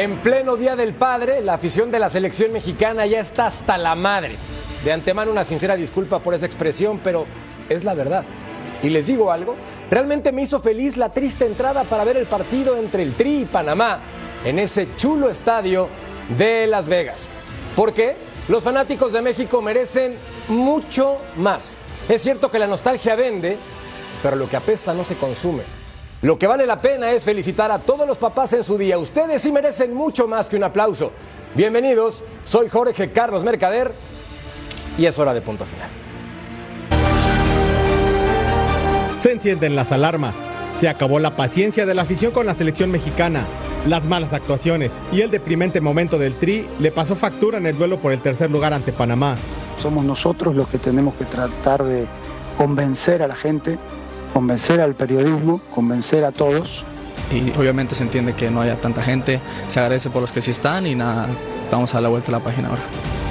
En pleno Día del Padre, la afición de la selección mexicana ya está hasta la madre. De antemano una sincera disculpa por esa expresión, pero es la verdad. Y les digo algo, realmente me hizo feliz la triste entrada para ver el partido entre el Tri y Panamá en ese chulo estadio de Las Vegas. ¿Por qué? Los fanáticos de México merecen mucho más. Es cierto que la nostalgia vende, pero lo que apesta no se consume. Lo que vale la pena es felicitar a todos los papás en su día. Ustedes sí merecen mucho más que un aplauso. Bienvenidos, soy Jorge Carlos Mercader y es hora de punto final. Se encienden las alarmas. Se acabó la paciencia de la afición con la selección mexicana. Las malas actuaciones y el deprimente momento del Tri le pasó factura en el duelo por el tercer lugar ante Panamá. Somos nosotros los que tenemos que tratar de convencer a la gente convencer al periodismo, convencer a todos. Y obviamente se entiende que no haya tanta gente, se agradece por los que sí están y nada, vamos a dar la vuelta a la página ahora.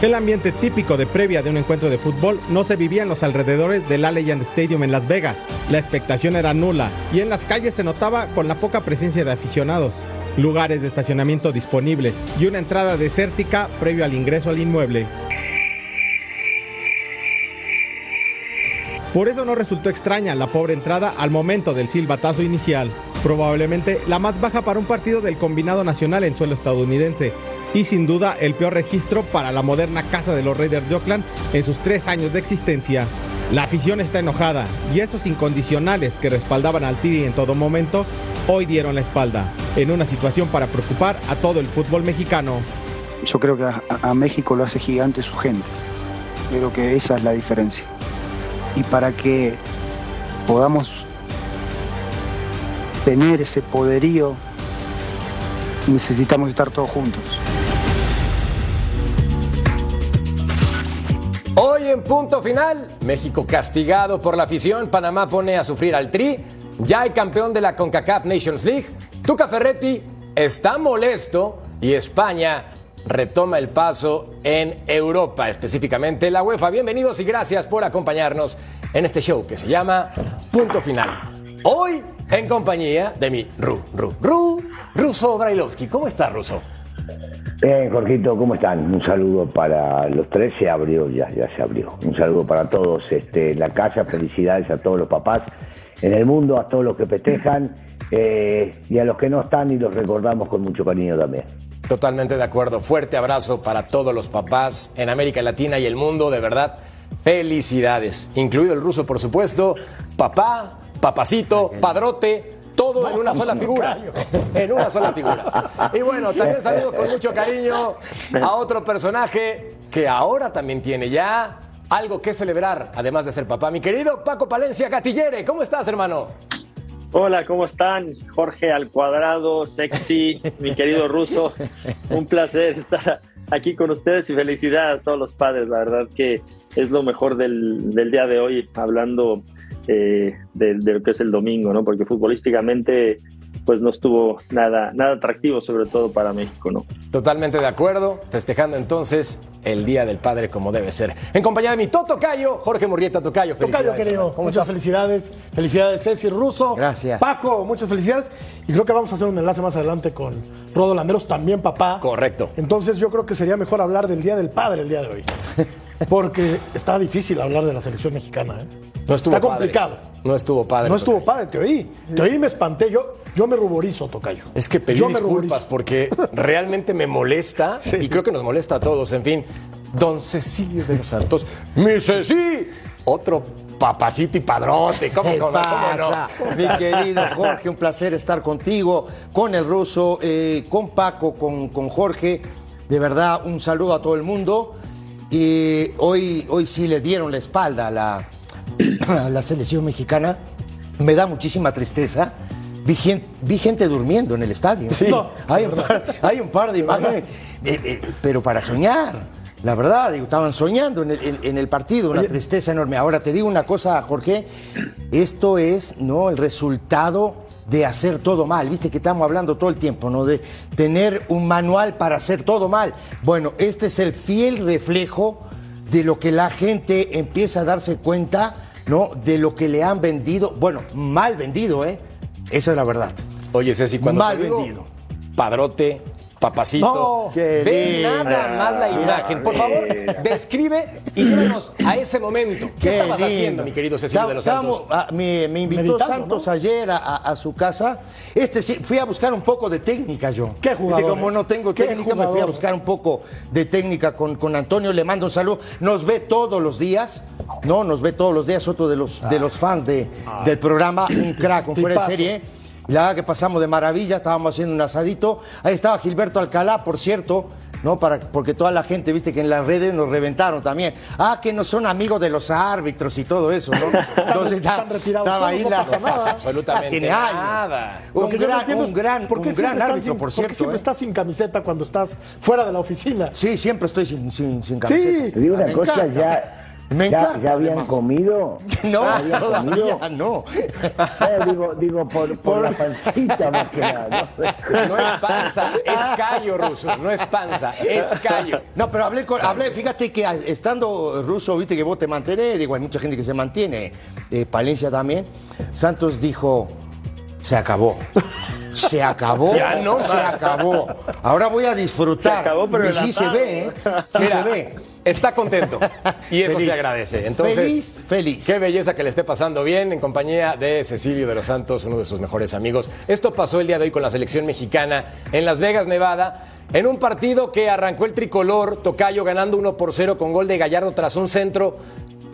El ambiente típico de previa de un encuentro de fútbol no se vivía en los alrededores del Allegiant Stadium en Las Vegas. La expectación era nula y en las calles se notaba con la poca presencia de aficionados. Lugares de estacionamiento disponibles y una entrada desértica previo al ingreso al inmueble. Por eso no resultó extraña la pobre entrada al momento del silbatazo inicial, probablemente la más baja para un partido del combinado nacional en suelo estadounidense, y sin duda el peor registro para la moderna casa de los Raiders de Oakland en sus tres años de existencia. La afición está enojada y esos incondicionales que respaldaban al Tiri en todo momento hoy dieron la espalda, en una situación para preocupar a todo el fútbol mexicano. Yo creo que a, a México lo hace gigante su gente. Creo que esa es la diferencia y para que podamos tener ese poderío necesitamos estar todos juntos. Hoy en punto final, México castigado por la afición, Panamá pone a sufrir al Tri, ya hay campeón de la CONCACAF Nations League, Tuca Ferretti está molesto y España retoma el paso en Europa, específicamente la UEFA. Bienvenidos y gracias por acompañarnos en este show que se llama Punto Final. Hoy en compañía de mi Ru, Ru, Ru, Ruso Brailovsky. ¿Cómo está, Ruso? Bien, Jorgito, ¿cómo están? Un saludo para los tres, se abrió, ya, ya se abrió. Un saludo para todos este, la casa, felicidades a todos los papás en el mundo, a todos los que festejan eh, y a los que no están y los recordamos con mucho cariño también. Totalmente de acuerdo. Fuerte abrazo para todos los papás en América Latina y el mundo, de verdad. Felicidades, incluido el ruso, por supuesto. Papá, papacito, padrote, todo en una sola figura. En una sola figura. Y bueno, también saludo con mucho cariño a otro personaje que ahora también tiene ya algo que celebrar, además de ser papá. Mi querido Paco Palencia Gatillere, ¿cómo estás, hermano? Hola, ¿cómo están? Jorge al cuadrado, sexy, mi querido ruso. Un placer estar aquí con ustedes y felicidad a todos los padres. La verdad que es lo mejor del, del día de hoy, hablando eh, de, de, lo que es el domingo, ¿no? Porque futbolísticamente pues no estuvo nada, nada atractivo, sobre todo para México, ¿no? Totalmente de acuerdo, festejando entonces el Día del Padre como debe ser. En compañía de mi Toto Cayo, Jorge Murrieta Tocayo. Tocayo, querido, ¿Cómo muchas estás? felicidades. Felicidades, Ceci Russo. Gracias. Paco, muchas felicidades. Y creo que vamos a hacer un enlace más adelante con Rodo Landeros, también papá. Correcto. Entonces yo creo que sería mejor hablar del Día del Padre el día de hoy. Porque está difícil hablar de la selección mexicana. ¿eh? No estuvo está padre. complicado. No estuvo padre. No estuvo padre, te oí. Te oí y me espanté. Yo, yo me ruborizo, Tocayo. Es que me disculpas ruborizo. porque realmente me molesta Sí. y creo que nos molesta a todos. En fin, don Cecilio de los Santos, mi Ceci, otro papacito y padrote. ¿Cómo, ¿Qué cómo, cómo pasa? no? Mi querido Jorge, un placer estar contigo, con el ruso, eh, con Paco, con, con Jorge. De verdad, un saludo a todo el mundo. Y hoy, hoy sí le dieron la espalda a la, a la selección mexicana. Me da muchísima tristeza. Vi gente, vi gente durmiendo en el estadio. Sí. No, hay, un par, hay un par de imágenes, eh, eh, pero para soñar. La verdad, digo, estaban soñando en el, en- en el partido, una Oye. tristeza enorme. Ahora te digo una cosa, Jorge, esto es no el resultado de hacer todo mal. Viste que estamos hablando todo el tiempo, ¿no? De tener un manual para hacer todo mal. Bueno, este es el fiel reflejo de lo que la gente empieza a darse cuenta, ¿no? De lo que le han vendido, bueno, mal vendido, ¿eh? Esa es la verdad. Oye, Ceci, cuando Mal te digo vendido. padrote, papacito, No, ve nada más la imagen. Por favor, describe y llévanos a ese momento. ¿Qué, estabas lindo. haciendo, mi querido Cecilio de los Estamos- Santos? ah, me, me invitó Meditando, Santos ¿no? ayer a, su casa. Este sí, fui a buscar un poco de técnica yo. Qué jugador, Y como eh. no tengo técnica, me fui a jugador. buscar un poco de técnica con, con Antonio. Le mando un saludo. Nos ve todos los días. No, nos ve todos los días. Otro de los, de los fans de, del programa. Un crack, un fuera de Tipazo. Serie. La verdad que pasamos de maravilla, estábamos haciendo un asadito. Ahí estaba Gilberto Alcalá, por cierto, ¿no? Para, porque toda la gente, viste, que en las redes nos reventaron también. Ah, que no son amigos de los árbitros y todo eso, ¿no? Entonces están está- retirados estaba ahí no la pasa nada. Absolutamente tiene años. nada. Un no gran, entiendo un gran, ¿por qué un gran estás árbitro, sin- por qué cierto. siempre ¿eh? estás sin camiseta cuando estás fuera de la oficina? Sí, siempre estoy sin, sin, sin camiseta. Te digo una Me cosa, encanta. ya, Me ya, encanta, ya habían además. comido. No, ¿Ya habían todavía comido? no. Eh, digo, digo por, por la pancita más que nada. ¿no? No es panza, es callo, ruso. No es panza, es callo. No, pero hablé con, hablé, fíjate que estando ruso, viste que vos te mantenés, digo, hay mucha gente que se mantiene, eh, Palencia también. Santos dijo, se acabó. Se acabó. Ya no se más. acabó. Ahora voy a disfrutar. Se acabó, pero y sí se ve, ¿eh? Sí Mira, se ve. Está contento y eso Feliz. se agradece. Entonces, Feliz, feliz. Qué belleza que le esté pasando bien en compañía de Cecilio de los Santos, uno de sus mejores amigos. Esto pasó el día de hoy con la selección mexicana en Las Vegas, Nevada, en un partido que arrancó el tricolor, Tocayo ganando 1 por 0 con gol de Gallardo tras un centro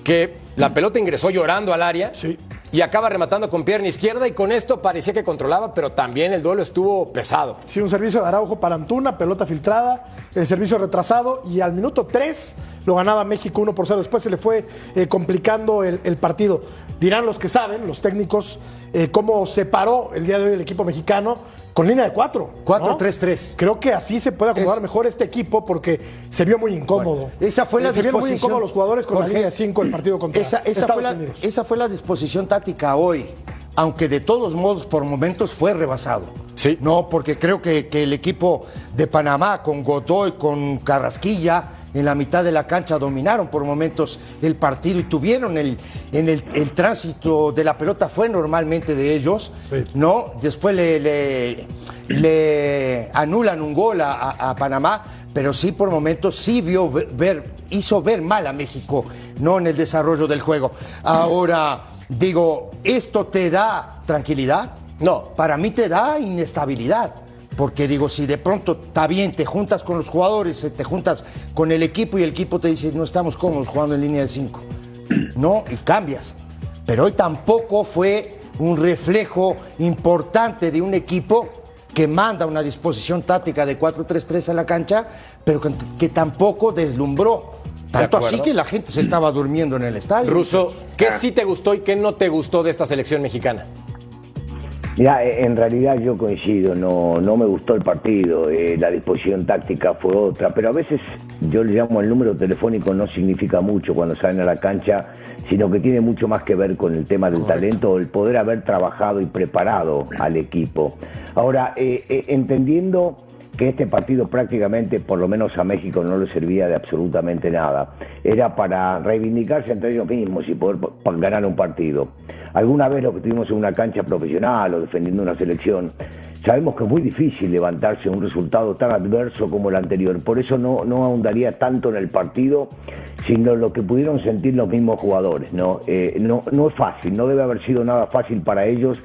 que la pelota ingresó llorando al área Sí. Y acaba rematando con pierna izquierda y con esto parecía que controlaba, pero también el duelo estuvo pesado. Sí, un servicio de Araujo para Antuna, pelota filtrada, el servicio retrasado y al minuto 3 lo ganaba México 1 por 0. Después se le fue eh, complicando el, partido. Dirán los que saben, los técnicos, eh, cómo se paró el día de hoy el equipo mexicano con línea de 4. 4-3-3. Creo que así se puede acomodar Es- mejor este equipo porque se vio muy incómodo. Bueno, esa fue la Eh, se vieron muy disposición. incómodos los jugadores con Jorge, la línea de 5 el partido contra esa, esa fue la, esa fue la disposición táctica hoy, aunque de todos modos por momentos fue rebasado. Sí. No, porque creo que, que el equipo de Panamá con Godoy, con Carrasquilla, en la mitad de la cancha dominaron por momentos el partido y tuvieron el, en el, el tránsito de la pelota fue normalmente de ellos, Sí. ¿no? Después le, le- le anulan un gol a, a- Panamá, pero sí por momentos sí vio ver- hizo ver mal a México, no en el desarrollo del juego. Ahora, digo, ¿esto te da tranquilidad? No. Para mí te da inestabilidad. Porque digo, si de pronto está bien, te juntas con los jugadores, eh, te juntas con el equipo y el equipo te dice, no estamos cómodos jugando en línea de cinco. No, y cambias. Pero hoy tampoco fue un reflejo importante de un equipo que manda una disposición táctica de 4-3-3 a la cancha, pero que, que tampoco deslumbró. Tanto así que la gente se estaba durmiendo en el estadio. Ruso, ¿qué sí te gustó y qué no te gustó de esta selección mexicana? Mira, eh, en realidad yo coincido, no, no me gustó el partido, eh, la disposición táctica fue otra, pero a veces yo le llamo el número telefónico no significa mucho cuando salen a la cancha, sino que tiene mucho más que ver con el tema del talento o el poder haber trabajado y preparado al equipo. Ahora, eh, eh, entendiendo que este partido prácticamente, por lo menos a México, no le servía de absolutamente nada. Era para reivindicarse entre ellos mismos y poder ganar un partido. Alguna vez lo que estuvimos en una cancha profesional o defendiendo una selección, sabemos que es muy difícil levantarse un resultado tan adverso como el anterior. Por eso no, no ahondaría tanto en el partido, sino lo que pudieron sentir los mismos jugadores. No, Eh, no, no es fácil, no debe haber sido nada fácil para ellos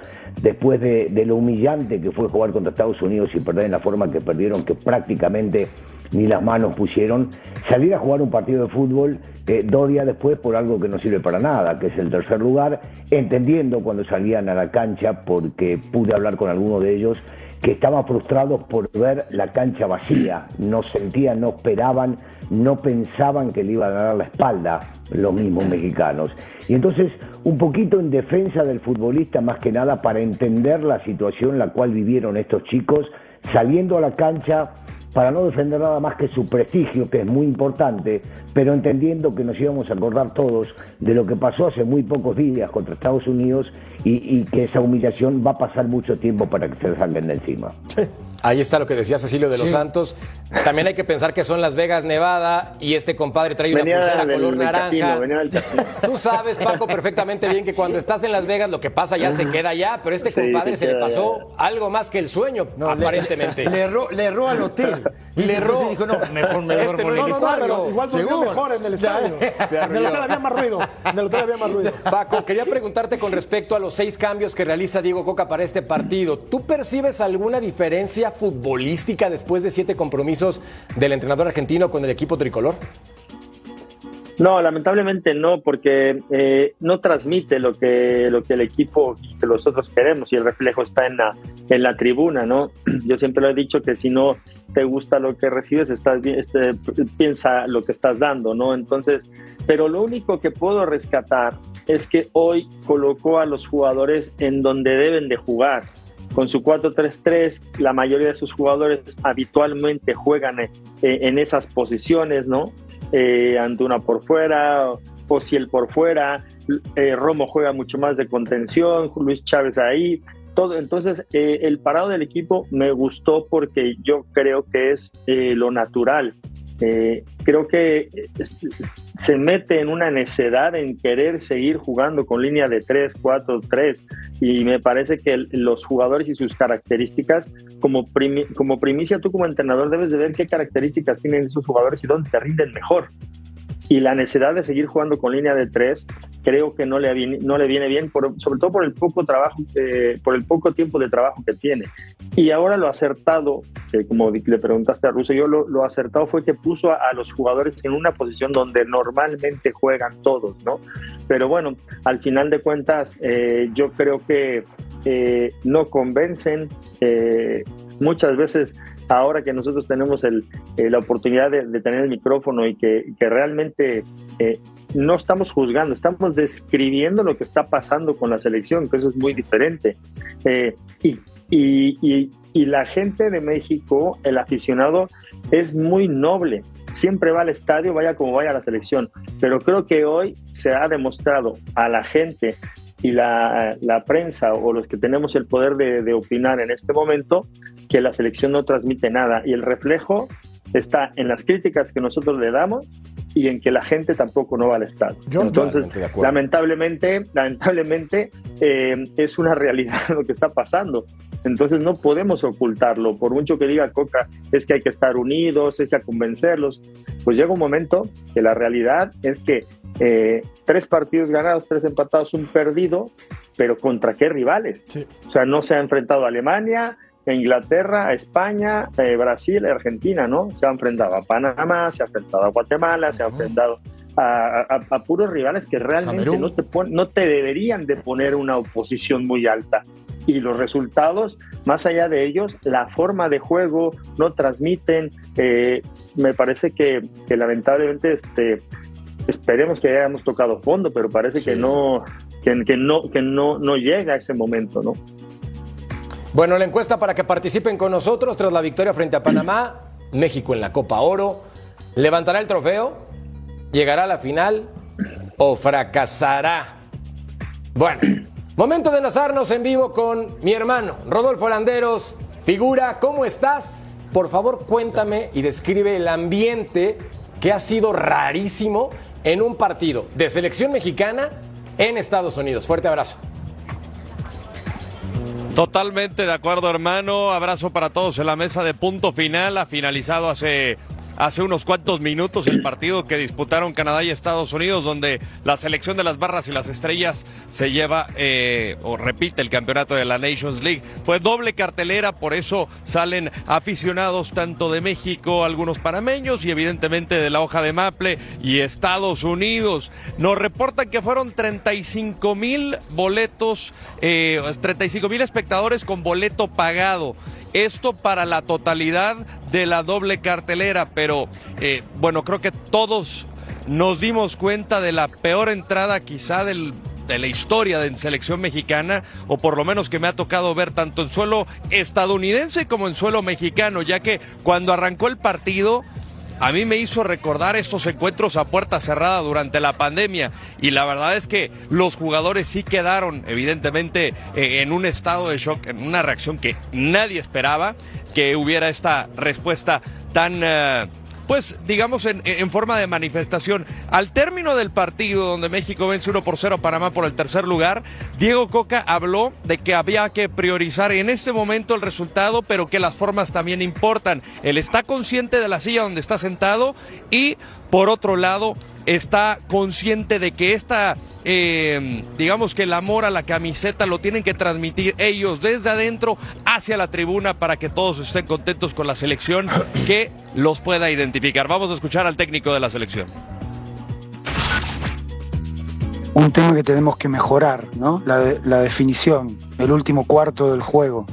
después de, lo humillante que fue jugar contra Estados Unidos y perder en la forma que perdieron, que prácticamente ni las manos pusieron, salir a jugar un partido de fútbol eh, dos días después por algo que no sirve para nada, que es el tercer lugar, entendiendo cuando salían a la cancha, porque pude hablar con algunos de ellos, que estaban frustrados por ver la cancha vacía, no sentían, no esperaban, no pensaban que le iban a dar la espalda los mismos mexicanos. Y entonces, un poquito en defensa del futbolista, más que nada para entender la situación la cual vivieron estos chicos, saliendo a la cancha para no defender nada más que su prestigio, que es muy importante, pero entendiendo que nos íbamos a acordar todos de lo que pasó hace muy pocos días contra Estados Unidos y, y que esa humillación va a pasar mucho tiempo para que se salgan de encima. Ahí está lo que decía Cecilio de los Santos. También hay que pensar que son Las Vegas, Nevada, y este compadre trae una Venía pulsera del- color del naranja. casino, venía del casino. Tú sabes, Paco, perfectamente bien que cuando estás en Las Vegas lo que pasa ya se queda allá, pero este Sí, compadre se le pasó algo más que el sueño, No, le- aparentemente. Le, erró, le erró al hotel. Y Le erró. dijo, no, mejor me Este no el No, no, estadio. igual durmió mejor en el estadio. En el hotel había más ruido. En el hotel había más ruido. Paco, quería preguntarte con respecto a los seis cambios que realiza Diego Coca para este partido. ¿Tú percibes alguna diferencia futbolística después de siete compromisos del entrenador argentino con el equipo tricolor? No, lamentablemente no, porque eh, no transmite lo que, lo que el equipo y que nosotros queremos y el reflejo está en la, en la tribuna, ¿no? Yo siempre lo he dicho que si no te gusta lo que recibes, estás este, piensa lo que estás dando, ¿no? Entonces, pero lo único que puedo rescatar es que hoy colocó a los jugadores en donde deben de jugar. Con su 4-3-3, la mayoría de sus jugadores habitualmente juegan eh, en esas posiciones, ¿no? Eh, Antuna por fuera, Ociel por fuera, eh, Romo juega mucho más de contención, Luis Chávez ahí, todo. Entonces, eh, el parado del equipo me gustó porque yo creo que es eh, lo natural. Eh, creo que es- se mete en una necedad en querer seguir jugando con línea de 3, 4, 3 y me parece que los jugadores y sus características como, como primicia tú como entrenador debes de ver qué características tienen esos jugadores y dónde te rinden mejor. Y la necesidad de seguir jugando con línea de tres creo que no le no le viene bien por- sobre todo por el poco trabajo por el poco tiempo de trabajo que tiene. Y ahora lo acertado como le preguntaste a Russo yo lo, lo acertado fue que puso a, los jugadores en una posición donde normalmente juegan todos no pero bueno al final de cuentas eh, yo creo que eh, no convencen eh, muchas veces ahora que nosotros tenemos el, eh, la oportunidad de, de tener el micrófono y que, que realmente eh, no estamos juzgando, estamos describiendo lo que está pasando con la selección, que eso es muy diferente. Eh, y, la gente de México, el aficionado, es muy noble. Siempre va al estadio, vaya como vaya a la selección. Pero creo que hoy se ha demostrado a la gente y la, prensa o los que tenemos el poder de, de opinar en este momento que la selección no transmite nada y el reflejo está en las críticas que nosotros le damos y en que la gente tampoco no va al estadio. Yo Entonces, totalmente de acuerdo. lamentablemente, lamentablemente eh, es una realidad lo que está pasando. Entonces no podemos ocultarlo. Por mucho que diga Coca, es que hay que estar unidos, es que hay que convencerlos. Pues llega un momento que la realidad es que eh, tres partidos ganados, tres empatados, un perdido, pero ¿contra qué rivales? Sí. O sea, no se ha enfrentado a Alemania, Inglaterra, España, eh, Brasil, Argentina, ¿no? Se ha enfrentado a Panamá, se ha enfrentado a Guatemala, se ha enfrentado a, a- a puros rivales que realmente Camerún. no te, pon- no te deberían de poner una oposición muy alta. Y los resultados, más allá de ellos, la forma de juego no transmiten. eh, me parece que, que lamentablemente este, esperemos que hayamos tocado fondo, pero parece que no que, que no que no no llega a ese momento, ¿no? Bueno, la encuesta para que participen con nosotros tras la victoria frente a Panamá, México en la Copa Oro, ¿levantará el trofeo? ¿Llegará a la final? ¿O fracasará? Bueno, momento de enlazarnos en vivo con mi hermano, Rodolfo Landeros. Figura, ¿cómo estás? Por favor, cuéntame y describe el ambiente que ha sido rarísimo en un partido de selección mexicana en Estados Unidos. Fuerte abrazo. Totalmente de acuerdo, hermano. Abrazo para todos en la mesa de punto final. Ha finalizado hace hace unos cuantos minutos el partido que disputaron Canadá y Estados Unidos, donde la selección de las barras y las estrellas se lleva eh, o repite el campeonato de la Nations League. Fue doble cartelera, por eso salen aficionados tanto de México, algunos panameños y evidentemente de la hoja de Maple y Estados Unidos. Nos reportan que fueron 35 mil boletos, eh, 35 mil espectadores con boleto pagado. Esto para la totalidad de la doble cartelera, pero eh, bueno, creo que todos nos dimos cuenta de la peor entrada quizá del, de la historia de selección mexicana, o por lo menos que me ha tocado ver tanto en suelo estadounidense como en suelo mexicano, ya que cuando arrancó el partido a mí me hizo recordar estos encuentros a puerta cerrada durante la pandemia. Y la verdad es que los jugadores sí quedaron evidentemente eh, en un estado de shock, en una reacción que nadie esperaba que hubiera esta respuesta tan... eh, pues digamos en, en, forma de manifestación. Al término del partido donde México vence 1 por 0 a Panamá por el tercer lugar, Diego Coca habló de que había que priorizar en este momento el resultado, pero que las formas también importan. Él está consciente de la silla donde está sentado y por otro lado está consciente de que esta, eh, digamos que el amor a la camiseta lo tienen que transmitir ellos desde adentro hacia la tribuna para que todos estén contentos con la selección que los pueda identificar. Vamos a escuchar al técnico de la selección. Un tema que tenemos que mejorar, ¿no? La, de- la definición, el último cuarto del juego.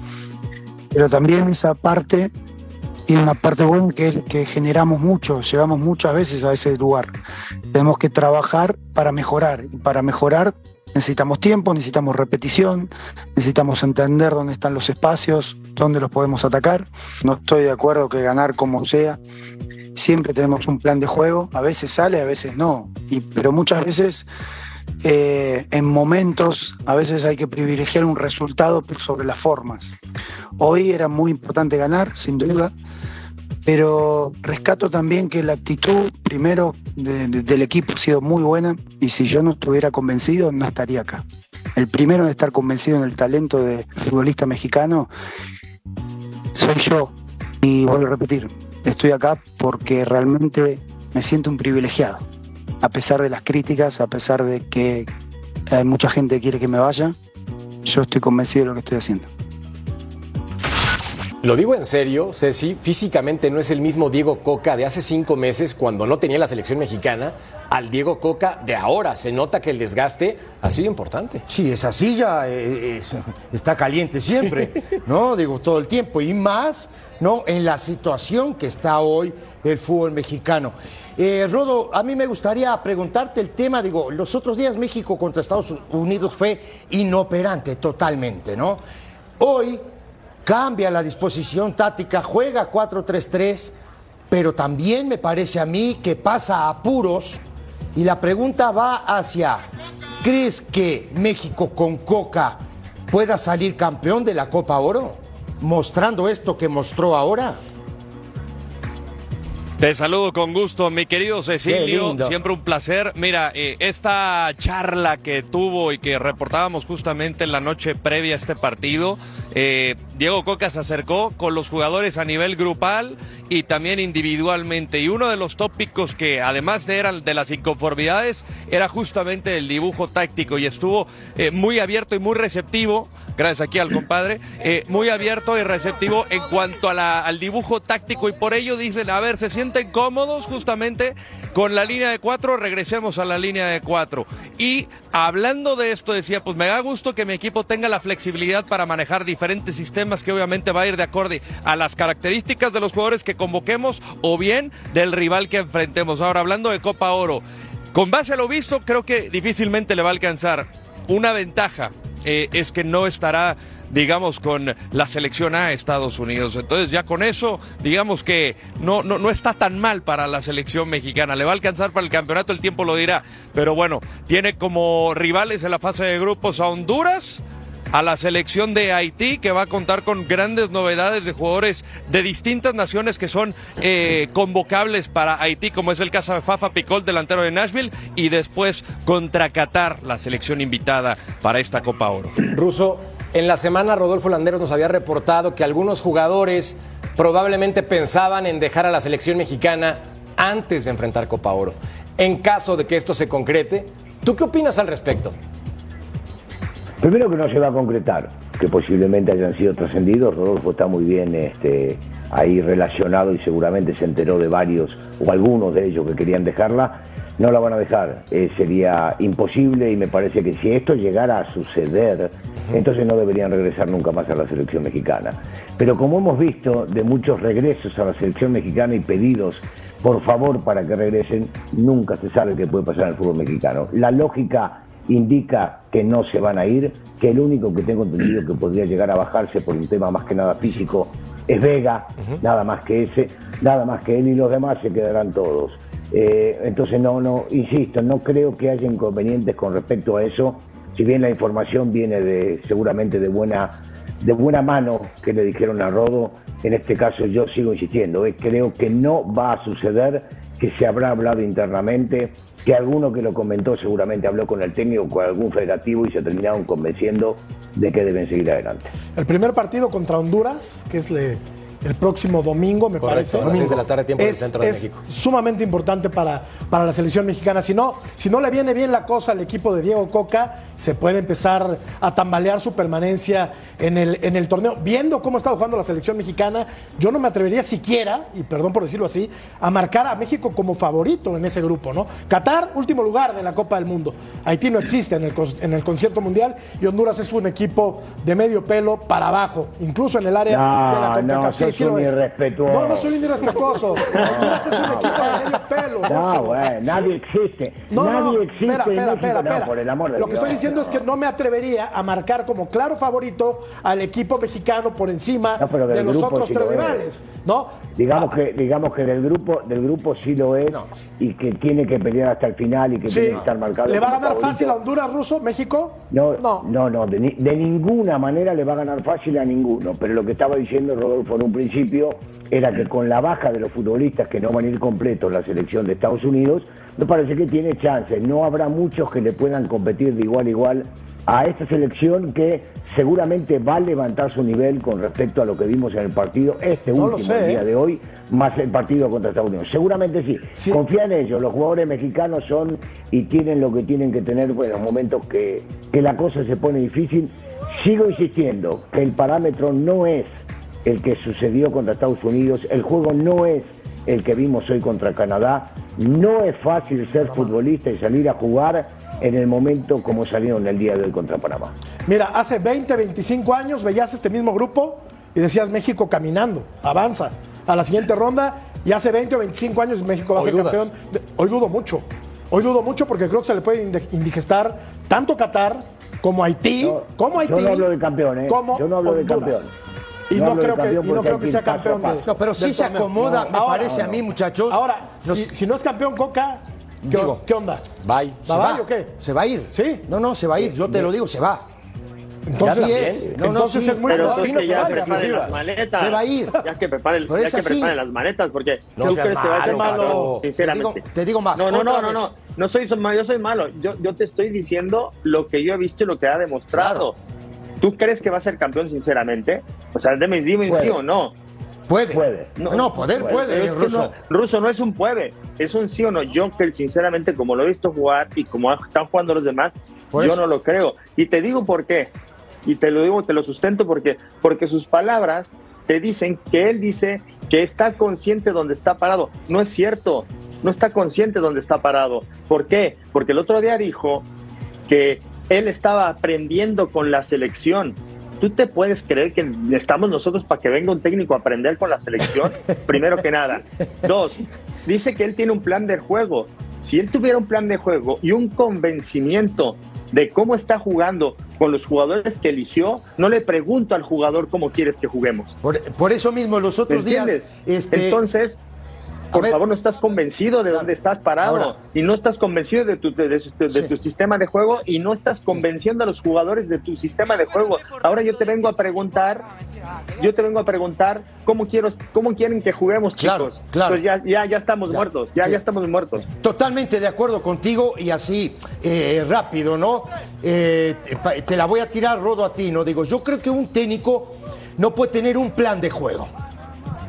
Pero también esa parte tiene una parte buena que es que generamos mucho, llegamos muchas veces a ese lugar. Tenemos que trabajar para mejorar. Y para mejorar necesitamos tiempo, necesitamos repetición, necesitamos entender dónde están los espacios, dónde los podemos atacar. No estoy de acuerdo que ganar como sea. Siempre tenemos un plan de juego, a veces sale, a veces no. Y, pero muchas veces eh, en momentos a veces hay que privilegiar un resultado sobre las formas. Hoy era muy importante ganar, sin duda, pero rescato también que la actitud, primero, de- de- del equipo ha sido muy buena y si yo no estuviera convencido, no estaría acá. El primero en estar convencido en el talento del futbolista mexicano soy yo. Y vuelvo a repetir, estoy acá porque realmente me siento un privilegiado. A pesar de las críticas, a pesar de que hay mucha gente que quiere que me vaya, yo estoy convencido de lo que estoy haciendo. Lo digo en serio, Ceci, físicamente no es el mismo Diego Coca de hace cinco meses cuando no tenía la selección mexicana al Diego Coca de ahora. Se nota que el desgaste ha sido importante. Sí, esa silla eh, es- está caliente siempre, ¿no? Digo, todo el tiempo. Y más, ¿no? En la situación que está hoy el fútbol mexicano. Eh, Rodo, a mí me gustaría preguntarte el tema, digo, los otros días México contra Estados Unidos fue inoperante totalmente, ¿no? Hoy cambia la disposición táctica, juega 4-3-3, pero también me parece a mí que pasa a apuros y la pregunta va hacia, ¿crees que México con Coca pueda salir campeón de la Copa Oro? Mostrando esto que mostró ahora. Te saludo con gusto, mi querido Cecilio. Siempre un placer. Mira, eh, esta charla que tuvo y que reportábamos justamente en la noche previa a este partido, eh, Diego Coca se acercó con los jugadores a nivel grupal y también individualmente. Y uno de los tópicos que, además de eran de las inconformidades, era justamente el dibujo táctico y estuvo eh, muy abierto y muy receptivo. Gracias aquí al compadre, eh, muy abierto y receptivo en cuanto al dibujo táctico y por ello dicen, a ver, se sienten cómodos justamente con la línea de cuatro, regresemos a la línea de cuatro. Y hablando de esto decía, pues me da gusto que mi equipo tenga la flexibilidad para manejar diferentes sistemas que obviamente va a ir de acorde a las características de los jugadores que convoquemos o bien del rival que enfrentemos. Ahora, hablando de Copa Oro, con base a lo visto, creo que difícilmente le va a alcanzar una ventaja eh, es que no estará, digamos, con la selección A Estados Unidos. Entonces ya con eso, digamos que no, no, no está tan mal para la selección mexicana. Le va a alcanzar para el campeonato, el tiempo lo dirá. Pero bueno, tiene como rivales en la fase de grupos a Honduras. A la selección de Haití, que va a contar con grandes novedades de jugadores de distintas naciones que son eh, convocables para Haití, como es el caso de Fafa Picol, delantero de Nashville, y después contra Qatar, la selección invitada para esta Copa Oro. Ruso, en la semana Rodolfo Landeros nos había reportado que algunos jugadores probablemente pensaban en dejar a la selección mexicana antes de enfrentar Copa Oro. En caso de que esto se concrete, ¿tú qué opinas al respecto? Primero que no se va a concretar, que posiblemente hayan sido trascendidos. Rodolfo está muy bien este, ahí relacionado y seguramente se enteró de varios o algunos de ellos que querían dejarla. No la van a dejar, Eh, sería imposible y me parece que si esto llegara a suceder, entonces no deberían regresar nunca más a la selección mexicana. Pero como hemos visto de muchos regresos a la selección mexicana y pedidos por favor para que regresen, nunca se sabe qué puede pasar en el fútbol mexicano. La lógica indica que no se van a ir, que el único que tengo entendido que podría llegar a bajarse por un tema más que nada físico es Vega, nada más que ese, nada más que él y los demás se quedarán todos. Eh, entonces no, no, insisto, no creo que haya inconvenientes con respecto a eso, si bien la información viene de seguramente de buena de buena mano que le dijeron a Rodo, en este caso yo sigo insistiendo, eh, creo que no va a suceder, que se habrá hablado internamente, que alguno que lo comentó seguramente habló con el técnico, con algún federativo y se terminaron convenciendo de que deben seguir adelante. El primer partido contra Honduras, que es le- el próximo domingo, me Correcto, parece. a las seis de la tarde, tiempo del es, centro de es México. sumamente importante para, para la selección mexicana. Si no, si no le viene bien la cosa al equipo de Diego Coca, se puede empezar a tambalear su permanencia en el, en el torneo. Viendo cómo está jugando la selección mexicana, yo no me atrevería siquiera, y perdón por decirlo así, a marcar a México como favorito en ese grupo, ¿no? Qatar, último lugar de la Copa del Mundo. Haití no existe en el, en el concierto mundial y Honduras es un equipo de medio pelo para abajo, incluso en el área No, de la CONCACAF. no, Sí, sí lo un es. irrespetuoso. No, no soy un irrespetuoso. Honduras es un equipo de medio pelo. No, güey, nadie existe. No, no, nadie existe. espera, espera, espera, No, espera. por el amor de Lo que Dios, estoy diciendo es que no me atrevería a marcar como claro favorito al equipo mexicano por encima No, de los otros sí tres rivales, ¿no? Digamos que, digamos que del grupo, del grupo sí lo es y que tiene que pelear hasta el final y que Sí. tiene que estar marcado. ¿Le va a ganar favorito. fácil a Honduras, Ruso, México? No, no, no, de, de ninguna manera le va a ganar fácil a ninguno. Pero lo que estaba diciendo Rodolfo en un principio era que con la baja de los futbolistas que no van a ir completos la selección de Estados Unidos, me parece que tiene chances. No habrá muchos que le puedan competir de igual a igual a esta selección que seguramente va a levantar su nivel con respecto a lo que vimos en el partido este No último sé, día ¿eh? de hoy, más el partido contra Estados Unidos. Seguramente sí. Confía en ellos. Los jugadores mexicanos son y tienen lo que tienen que tener bueno, en los momentos que, que la cosa se pone difícil. Sigo insistiendo que el parámetro no es el que sucedió contra Estados Unidos, el juego no es el que vimos hoy contra Canadá. No es fácil ser futbolista y salir a jugar en el momento como salieron el día de hoy contra Panamá. Mira, hace 20, 25 años veías este mismo grupo y decías México caminando, avanza a la siguiente ronda y hace 20 o 25 años México va a ser dudas. campeón. Hoy dudo mucho. Hoy dudo mucho porque creo que se le puede indigestar tanto Qatar como Haití, como Haití, Yo no hablo de campeón, ¿eh? como Yo no hablo de campeón. Y no creo que, y no creo que sea campeón de. No, pero sí se torneo. acomoda, me Ahora- parece a mí, muchachos. Ahora, No si, no es campeón Coca, ¿qué, Digo, qué onda? Bye. Se ¿Va, o qué? Se va a ir. Sí. No, no, se va a ir. Yo te lo digo, se va. Entonces, Así es. No, no, entonces sí. es muy Pero entonces que ya se preparen las maletas. Se va a ir. Ya que preparen, ya que preparen las maletas, porque No ¿tú seas crees que va a ser malo. Sinceramente. Te digo- te digo más, No, no, no, no, no. No soy, yo soy malo. Yo, yo te estoy diciendo lo que yo he visto y lo que ha demostrado. ¿Tú crees que va a ser campeón, sinceramente? O sea, dime, dime Puede. sí o no. Puede. Puede. No, poder puede, es que Ruso. no, Ruso no es un puede, es un sí o no. Yo que sinceramente, como lo he visto jugar y como están jugando los demás, yo no lo creo. Y te digo por qué. Y te lo digo, te lo sustento porque, porque sus palabras te dicen que él dice que está consciente donde está parado. No es cierto. No está consciente donde está parado. ¿Por qué? Porque el otro día dijo que él estaba aprendiendo con la selección. ¿Tú te puedes creer que estamos nosotros para que venga un técnico a aprender con la selección? Primero que nada. Dos, dice que él tiene un plan de juego. Si él tuviera un plan de juego y un convencimiento de cómo está jugando con los jugadores que eligió, no le pregunto al jugador cómo quieres que juguemos. Por, por eso mismo, los ¿Me otros días. Este, Entonces, por ver. favor, no estás convencido de dónde estás parado Ahora. y no estás convencido de tu, de, de- de Sí. tu sistema de juego y no estás convenciendo a los jugadores de tu sistema de juego. Ahora yo te vengo a preguntar, yo te vengo a preguntar cómo quiero, cómo quieren que juguemos, Claro, chicos. claro. Pues ya, ya, ya estamos Ya, muertos, ya, sí. ya estamos muertos. Totalmente de acuerdo contigo y así eh, rápido, ¿no? Eh, te la voy a tirar, Rodo, a ti, ¿no? Digo, yo creo que un técnico no puede tener un plan de juego.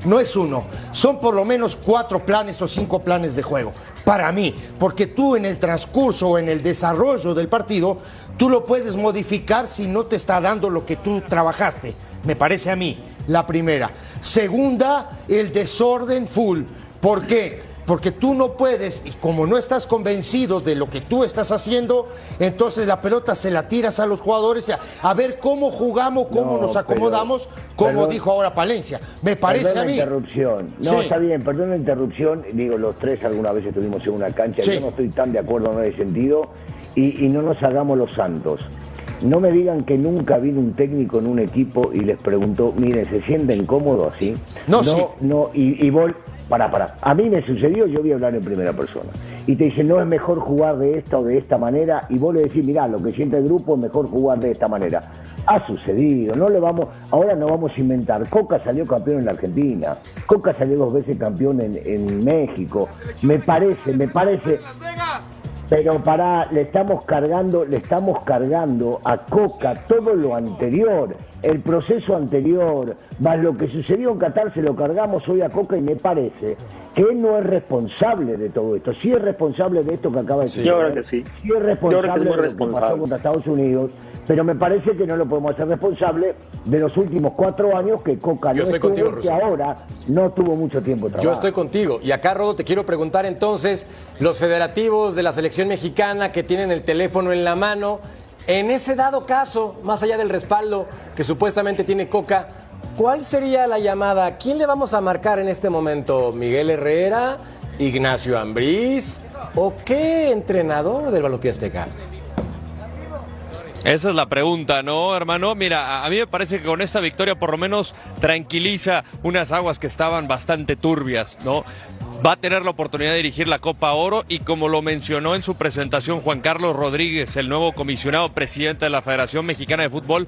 No es uno, son por lo menos cuatro planes o cinco planes de juego. Para mí, porque tú en el transcurso o en el desarrollo del partido, tú lo puedes modificar si no te está dando lo que tú trabajaste. Me parece a mí, la primera. Segunda, el desorden full. ¿Por qué? Porque tú no puedes, y como no estás convencido de lo que tú estás haciendo, entonces la pelota se la tiras a los jugadores a, a ver cómo jugamos, cómo No, nos acomodamos, pero- como perdón. dijo ahora Palencia. Me parece a mí. interrupción. No, Sí. está bien, perdón la interrupción. Digo, los tres alguna vez estuvimos en una cancha. Sí. Yo no estoy tan de acuerdo en ese sentido. Y, y no nos hagamos los santos. No me digan que nunca vino un técnico en un equipo y les preguntó, miren, ¿se sienten cómodos así? No, sí. No, y, y vos, para, para. A mí me sucedió, yo voy a hablar en primera persona. Y te dicen, no es mejor jugar de esta o de esta manera. Y vos le decís, mirá, lo que siente el grupo es mejor jugar de esta manera. Ha sucedido, no le vamos, ahora no vamos a inventar. Coca salió campeón en la Argentina, Coca salió dos veces campeón en, en México. Me parece, me parece. Pero para, le estamos cargando, le estamos cargando a Coca todo lo anterior, el proceso anterior, más lo que sucedió en Qatar se lo cargamos hoy a Coca y me parece que él no es responsable de todo esto. Sí es responsable de esto que acaba de decir. Yo creo que sí. Sí es responsable Yo creo que es muy de lo que responsable. pasó contra Estados Unidos, pero me parece que no lo podemos hacer responsable de los últimos cuatro años que Coca Yo no estoy contigo, y que ahora no tuvo mucho tiempo de trabajo. Yo estoy contigo. Y acá, Rodo, te quiero preguntar entonces, los federativos de la selección mexicana que tienen el teléfono en la mano, en ese dado caso, más allá del respaldo que supuestamente tiene Coca, ¿cuál sería la llamada? ¿A ¿Quién le vamos a marcar en este momento? ¿Miguel Herrera? ¿Ignacio Ambriz? ¿O qué entrenador del Balompié Azteca? Esa es la pregunta, ¿no, hermano? Mira, a mí me parece que con esta victoria por lo menos tranquiliza unas aguas que estaban bastante turbias, ¿no? Va a tener la oportunidad de dirigir la Copa Oro y como lo mencionó en su presentación Juan Carlos Rodríguez, el nuevo comisionado presidente de la Federación Mexicana de Fútbol,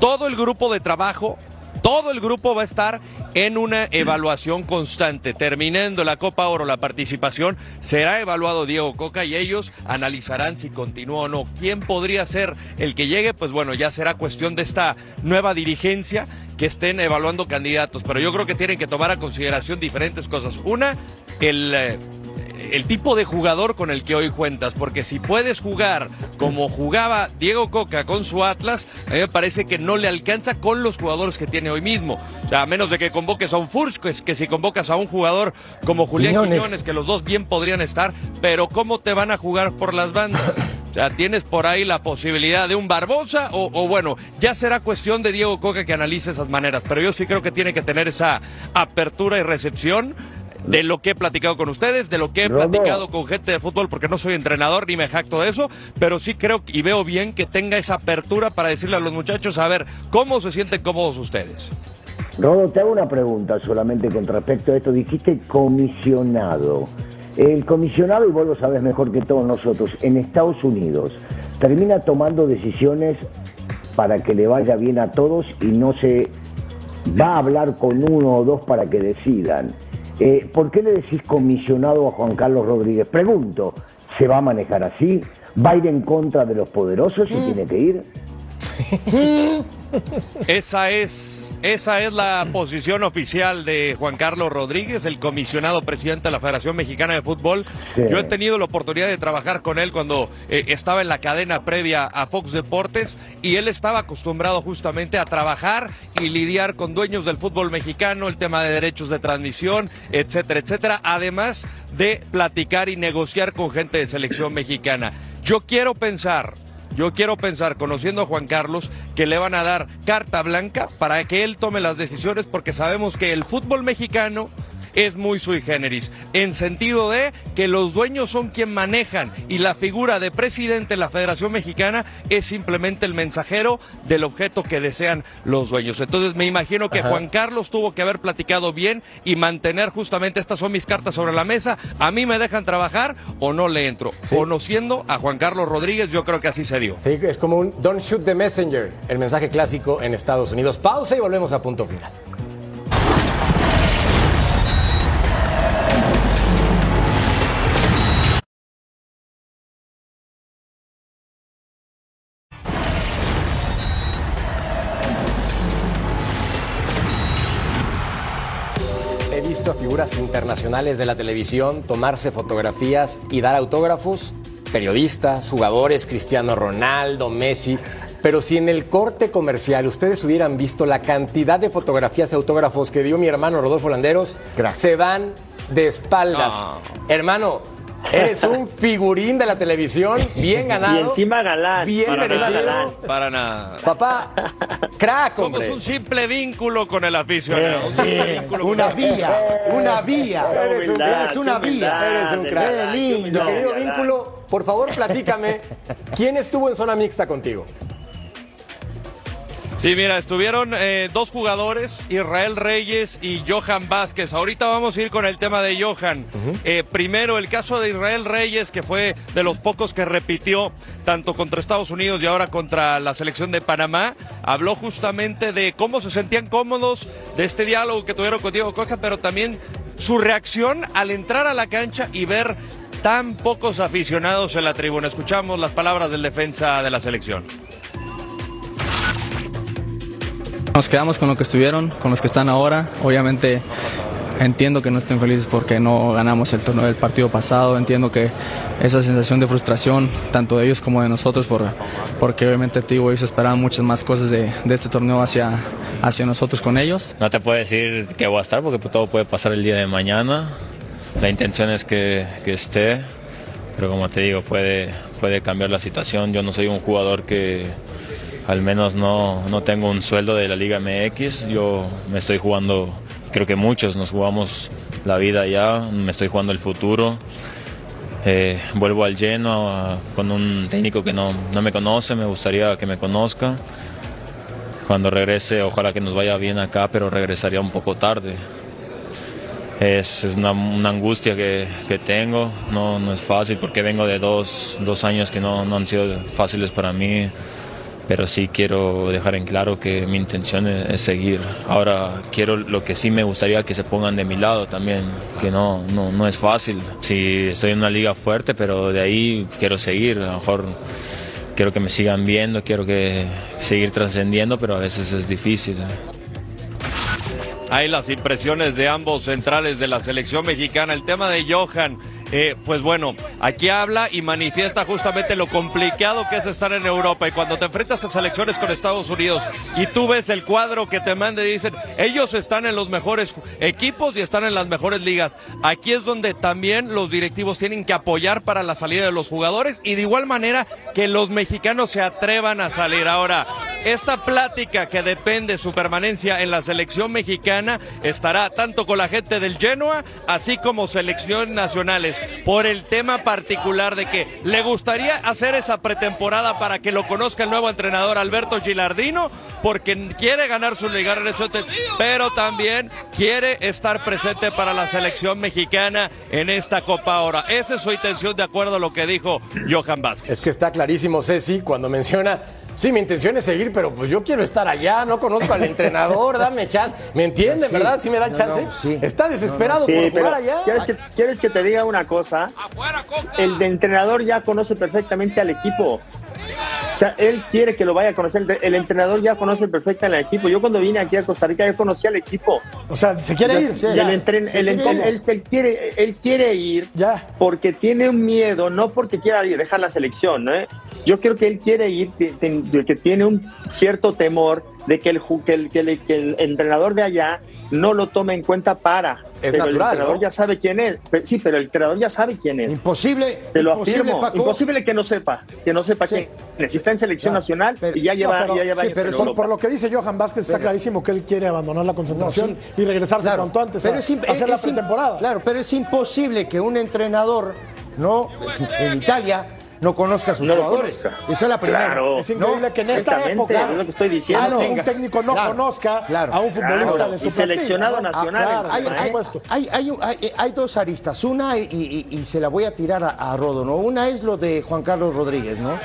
todo el grupo de trabajo todo el grupo va a estar en una evaluación constante. Terminando la Copa Oro, la participación, será evaluado Diego Coca y ellos analizarán si continúa o no. ¿Quién podría ser el que llegue? Pues bueno, ya será cuestión de esta nueva dirigencia que estén evaluando candidatos. Pero yo creo que tienen que tomar a consideración diferentes cosas. Una, el... eh, el tipo de jugador con el que hoy cuentas, porque si puedes jugar como jugaba Diego Coca con su Atlas, a mí me parece que no le alcanza con los jugadores que tiene hoy mismo. O sea, a menos de que convoques a un Furch, que, es que si convocas a un jugador como Julián Quiñones. Quiñones, que los dos bien podrían estar, pero ¿cómo te van a jugar por las bandas? O sea, tienes por ahí la posibilidad de un Barbosa o, o bueno, ya será cuestión de Diego Coca que analice esas maneras, pero yo sí creo que tiene que tener esa apertura y recepción de lo que he platicado con ustedes, de lo que he Rodo. platicado con gente de fútbol, porque no soy entrenador ni me jacto de eso, pero sí creo y veo bien que tenga esa apertura para decirle a los muchachos, a ver, ¿cómo se sienten cómodos ustedes? Rodo, te hago una pregunta solamente con respecto a esto. Dijiste comisionado. El comisionado, y vos lo sabes mejor que todos nosotros, en Estados Unidos, termina tomando decisiones para que le vaya bien a todos y no se va a hablar con uno o dos para que decidan. Eh, ¿Por qué le decís comisionado a Juan Carlos Rodríguez? Pregunto, ¿se va a manejar así? ¿Va a ir en contra de los poderosos si tiene que ir? Esa es, esa es la posición oficial de Juan Carlos Rodríguez, el comisionado presidente de la Federación Mexicana de Fútbol. Sí. Yo he tenido la oportunidad de trabajar con él cuando eh, estaba en la cadena previa a Fox Deportes y él estaba acostumbrado justamente a trabajar y lidiar con dueños del fútbol mexicano, el tema de derechos de transmisión, etcétera, etcétera, además de platicar y negociar con gente de selección mexicana. Yo quiero pensar, yo quiero pensar, conociendo a Juan Carlos, que le van a dar carta blanca para que él tome las decisiones porque sabemos que el fútbol mexicano es muy sui generis, en sentido de que los dueños son quien manejan y la figura de presidente de la Federación Mexicana es simplemente el mensajero del objeto que desean los dueños. Entonces me imagino que Juan Carlos tuvo que haber platicado bien y mantener justamente estas son mis cartas sobre la mesa. A mí me dejan trabajar o no le entro. Sí. Conociendo a Juan Carlos Rodríguez, yo creo que así se dio. Sí, es como un don't shoot the messenger, el mensaje clásico en Estados Unidos. Pausa y volvemos a punto final. Internacionales de la televisión tomarse fotografías y dar autógrafos? Periodistas, jugadores, Cristiano Ronaldo, Messi. Pero si en el corte comercial ustedes hubieran visto la cantidad de fotografías y autógrafos que dio mi hermano Rodolfo Landeros, se dan de espaldas. Hermano, Eres un figurín de la televisión, bien ganado. Y encima galán. Bien Para merecido. nada, para nada. Papá, crack, Somos hombre. un simple vínculo con el aficionado. Un simple Eh, vínculo con una el- vía, una vía. Eres un- Eres una vía. Eres un crack. Qué lindo. Querido humildad. vínculo, por favor, platícame. ¿Quién estuvo en zona mixta contigo? Sí, mira, estuvieron eh, dos jugadores, Israel Reyes y Johan Vázquez. Ahorita vamos a ir con el tema de Johan. Eh, primero, el caso de Israel Reyes, que fue de los pocos que repitió tanto contra Estados Unidos y ahora contra la selección de Panamá. Habló justamente de cómo se sentían cómodos, de este diálogo que tuvieron con Diego Coja, pero también su reacción al entrar a la cancha y ver tan pocos aficionados en la tribuna. Escuchamos las palabras del defensa de la selección. Nos quedamos con lo que estuvieron, con los que están ahora. Obviamente entiendo que no estén felices porque no ganamos el torneo del partido pasado. Entiendo que esa sensación de frustración, tanto de ellos como de nosotros, por, porque obviamente te digo, ellos esperaban muchas más cosas de, de este torneo hacia, hacia nosotros con ellos. No te puedo decir que voy a estar porque todo puede pasar el día de mañana. La intención es que, que esté, pero como te digo, puede, puede cambiar la situación. Yo no soy un jugador que al menos no, no tengo un sueldo de la Liga MX. Yo me estoy jugando, creo que muchos nos jugamos la vida ya, me estoy jugando el futuro. Eh, vuelvo al lleno con un técnico que no, no me conoce, me gustaría que me conozca. Cuando regrese, ojalá que nos vaya bien acá, pero regresaría un poco tarde. Es, es una, una angustia que, que tengo, no, no es fácil porque vengo de dos, dos años que no, no han sido fáciles para mí, pero sí quiero dejar en claro que mi intención es, seguir. Ahora quiero lo que sí me gustaría que se pongan de mi lado también, que no, no, no es fácil. Sí, estoy en una liga fuerte, pero de ahí quiero seguir, a lo mejor quiero que me sigan viendo, quiero que seguir trascendiendo, pero a veces es difícil. Hay las impresiones de ambos centrales de la selección mexicana. El tema de Johan, eh, pues bueno, aquí habla y manifiesta justamente lo complicado que es estar en Europa. Y cuando te enfrentas a selecciones con Estados Unidos y tú ves el cuadro que te manda y dicen, ellos están en los mejores equipos y están en las mejores ligas. Aquí es donde también los directivos tienen que apoyar para la salida de los jugadores y de igual manera que los mexicanos se atrevan a salir. Ahora, esta plática que depende su permanencia en la selección mexicana estará tanto con la gente del Genoa, así como selección nacionales, por el tema particular de que le gustaría hacer esa pretemporada para que lo conozca el nuevo entrenador Alberto Gilardino, porque quiere ganar su lugar en hotel, pero también quiere estar presente para la selección mexicana en esta Copa ahora. Esa es su intención de acuerdo a lo que dijo Johan Vázquez. Es que está clarísimo, Ceci, cuando menciona, sí, mi intención es seguir, pero pues yo quiero estar allá, no conozco al entrenador, dame chance. ¿Me entiende, Sí. verdad? ¿Sí me da No, chance? no, sí. Está desesperado Sí, por jugar allá. ¿quieres que, ¿quieres que te diga una cosa? El de entrenador ya conoce perfectamente al equipo. O sea, él quiere que lo vaya a conocer. El- entrenador ya conoce perfectamente al equipo. Yo cuando vine aquí a Costa Rica, yo conocí al equipo. O sea, se quiere Ya- ir. ya Ya. el entren- Se el quiere entren- ir. él, él quiere, él quiere ir Ya. porque tiene un miedo, no porque quiera dejar la selección. ¿no? Yo creo que él quiere ir, que, que- que tiene un cierto temor de que el, que el, que el- que el entrenador de allá no lo tome en cuenta para. Es pero natural, El entrenador ¿no? ya sabe quién es. Sí, pero el entrenador ya sabe quién es. Imposible, Te lo imposible, afirmo. Paco. Imposible que no sepa, que no sepa Sí. quién es. Está en selección Claro, nacional pero- y ya lleva, No, pero- ya lleva sí, pero Por, lo que dice Johan Vázquez, está Pero- clarísimo que él quiere abandonar la concentración No, sí. y regresarse Claro, cuanto antes pero a, es, a hacer la es pretemporada. Claro, pero es imposible que un entrenador, ¿no? En Italia no conozca a sus No jugadores. Esa es la primera. Claro. Es increíble ¿no? que en esta época es lo que estoy diciendo. ah, no, un técnico no claro, conozca claro. a un futbolista Claro, de su y seleccionado nacional, Ah, claro, Hay, por hay- supuesto. hay- hay un- hay- hay dos aristas. Una, y, y- y se la voy a tirar a, a Rodo, ¿no? Una es lo de Juan Carlos Rodríguez, ¿no?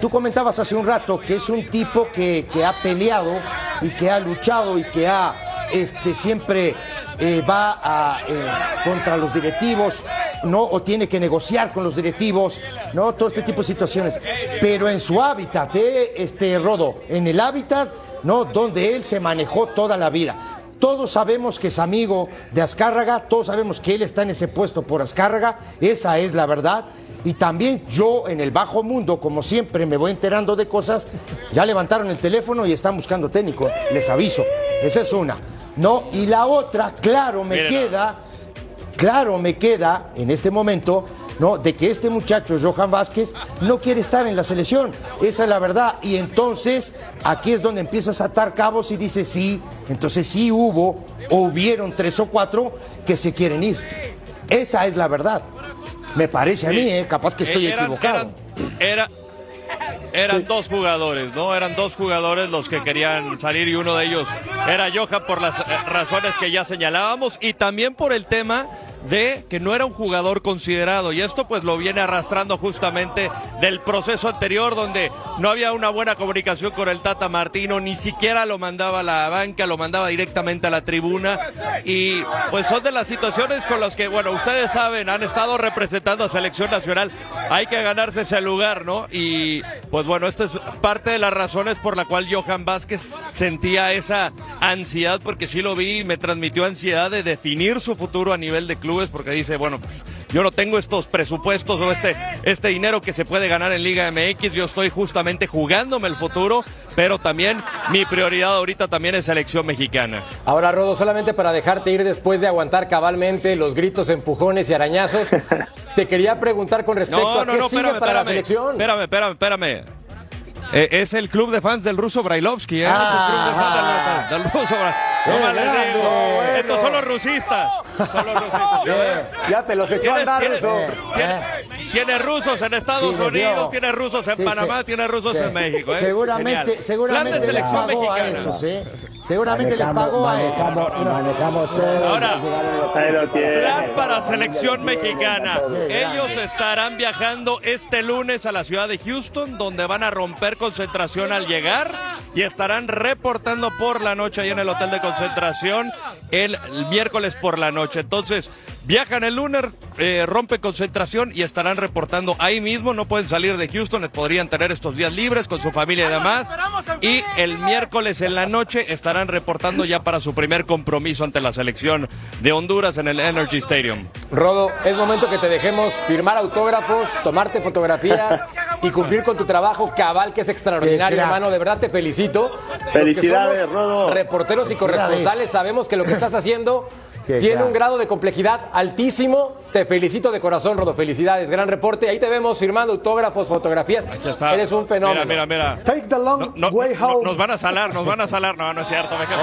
Tú comentabas hace un rato que es un tipo que, que ha peleado y que ha luchado y que ha este, siempre eh, va eh, contra los directivos, ¿no? O tiene que negociar con los directivos, ¿no? Todo este tipo de situaciones. Pero en su hábitat, ¿eh? este Rodo, en el hábitat, ¿no? Donde él se manejó toda la vida. Todos sabemos que es amigo de Azcárraga, todos sabemos que él está en ese puesto por Azcárraga, esa es la verdad. Y también yo en el bajo mundo, como siempre, me voy enterando de cosas. Ya levantaron el teléfono y están buscando técnico, les aviso. Esa es una. No, y la otra, claro, me Miren. queda, claro, me queda en este momento, ¿no? De que este muchacho, Johan Vázquez, no quiere estar en la selección. Esa es la verdad. Y entonces, aquí es donde empiezas a atar cabos y dices, sí, entonces sí hubo, o hubieron tres o cuatro que se quieren ir. Esa es la verdad. Me parece a mí, ¿eh? capaz que estoy Eran- equivocado. eran- era- eran dos jugadores, ¿no? Eran dos jugadores los que querían salir y uno de ellos era Johan por las razones que ya señalábamos y también por el tema de que no era un jugador considerado. Y esto pues lo viene arrastrando justamente del proceso anterior donde no había una buena comunicación con el Tata Martino, ni siquiera lo mandaba a la banca, lo mandaba directamente a la tribuna. Y pues son de las situaciones con las que, bueno, ustedes saben, han estado representando a selección nacional, hay que ganarse ese lugar, ¿no? Y pues bueno, esta es parte de las razones por la cual Johan Vázquez sentía esa ansiedad, porque sí lo vi, me transmitió ansiedad de definir su futuro a nivel de clubes, porque dice, bueno, pues, yo no tengo estos presupuestos o este, este dinero que se puede ganar en Liga MX, yo estoy justamente jugándome el futuro, pero también mi prioridad ahorita también es selección mexicana. Ahora, Rodo, solamente para dejarte ir después de aguantar cabalmente los gritos, empujones y arañazos, te quería preguntar con respecto No, a no, qué no, sigue espérame, para la selección. Espérame, espérame, espérame. Eh, es el club de fans del ruso Brailovsky, ¿eh? Es el club de fans del, del ruso Brailovsky. No ¡Qué más les grande! digo. Bueno. Estos son los rusistas. Son los rusistas. ¿ya te los echó a andar, tienes- Tiene rusos en Estados Sí, les dio. Unidos, tiene rusos en Sí, Panamá, sí. tiene rusos Sí. en México. ¿eh? Seguramente, Genial. seguramente Plan de les selección pagó a esos, ¿eh? Seguramente les pagó a esos. manejamos, manejamos todo. Ahora. Plan para selección mexicana. Ellos estarán viajando este lunes a la ciudad de Houston, donde van a romper concentración al llegar y estarán reportando por la noche ahí en el hotel de concentración el miércoles por la noche. Entonces, viajan el lunes, eh, rompen concentración y estarán reportando ahí mismo. No pueden salir de Houston, podrían tener estos días libres con su familia y demás. Y el miércoles en la noche estarán reportando ya para su primer compromiso ante la selección de Honduras en el Energy Stadium. Rodo, es momento que te dejemos firmar autógrafos, tomarte fotografías y cumplir con tu trabajo cabal, que es extraordinario, hermano. De verdad te felicito. Felicidades, somos Rodo. Reporteros y corresponsales sabemos que lo que estás haciendo Qué tiene un grado de complejidad altísimo. Te felicito de corazón, Rodo. Felicidades. Gran reporte. Ahí te vemos firmando autógrafos, fotografías. Está. Eres un fenómeno. Mira, mira, mira. Take the long No, no, way no, home. nos van a salar, nos van a salar. No, no es cierto. me quedo.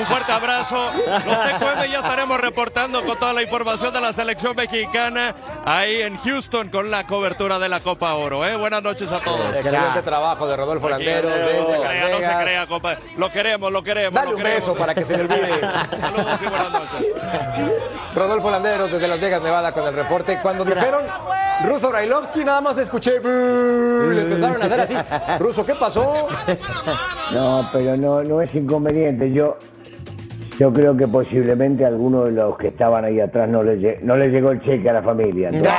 Un fuerte abrazo. Los TQM ya estaremos reportando con toda la información de la selección mexicana ahí en Houston con la cobertura de la Copa Oro. ¿eh? Buenas noches a todos. Excelente trabajo de Rodolfo Landeros. no, desde se crea, no se Vegas. crea, compa. Lo queremos, lo queremos. Dale lo un queremos. beso para que se le olvide. Saludos y buenas noches. Rodolfo Landeros desde Las Vegas, Nevada, con el reporte. Cuando dijeron Ruso Brailovsky, nada más escuché. Le empezaron a hacer así. Ruso, ¿qué pasó? No, pero no, no es inconveniente. Yo, yo creo que posiblemente a alguno de los que estaban ahí atrás no le, no le llegó el cheque a la familia. Entonces,